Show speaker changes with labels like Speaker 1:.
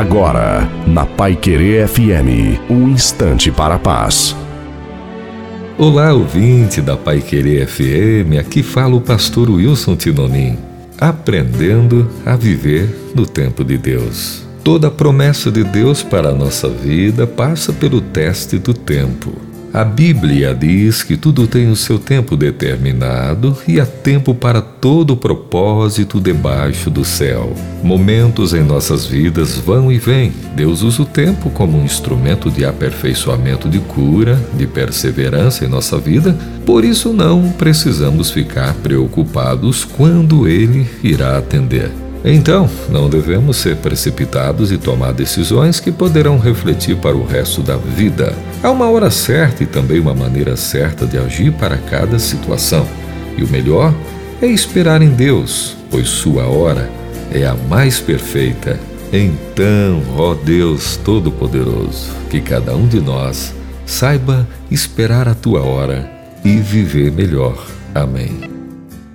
Speaker 1: Agora, na Pai Querer FM, um instante para a paz.
Speaker 2: Olá, ouvinte da Pai Querer FM, aqui fala o pastor Wilson Tinonim, aprendendo a viver no tempo de Deus. Toda promessa de Deus para a nossa vida passa pelo teste do tempo. A Bíblia diz que tudo tem o seu tempo determinado e há tempo para todo propósito debaixo do céu. Momentos em nossas vidas vão e vêm. Deus usa o tempo como um instrumento de aperfeiçoamento de cura, de perseverança em nossa vida, por isso não precisamos ficar preocupados quando Ele irá atender. Então, não devemos ser precipitados e tomar decisões que poderão refletir para o resto da vida. Há uma hora certa e também uma maneira certa de agir para cada situação. E o melhor é esperar em Deus, pois Sua hora é a mais perfeita. Então, ó Deus Todo-Poderoso, que cada um de nós saiba esperar a tua hora e viver melhor. Amém.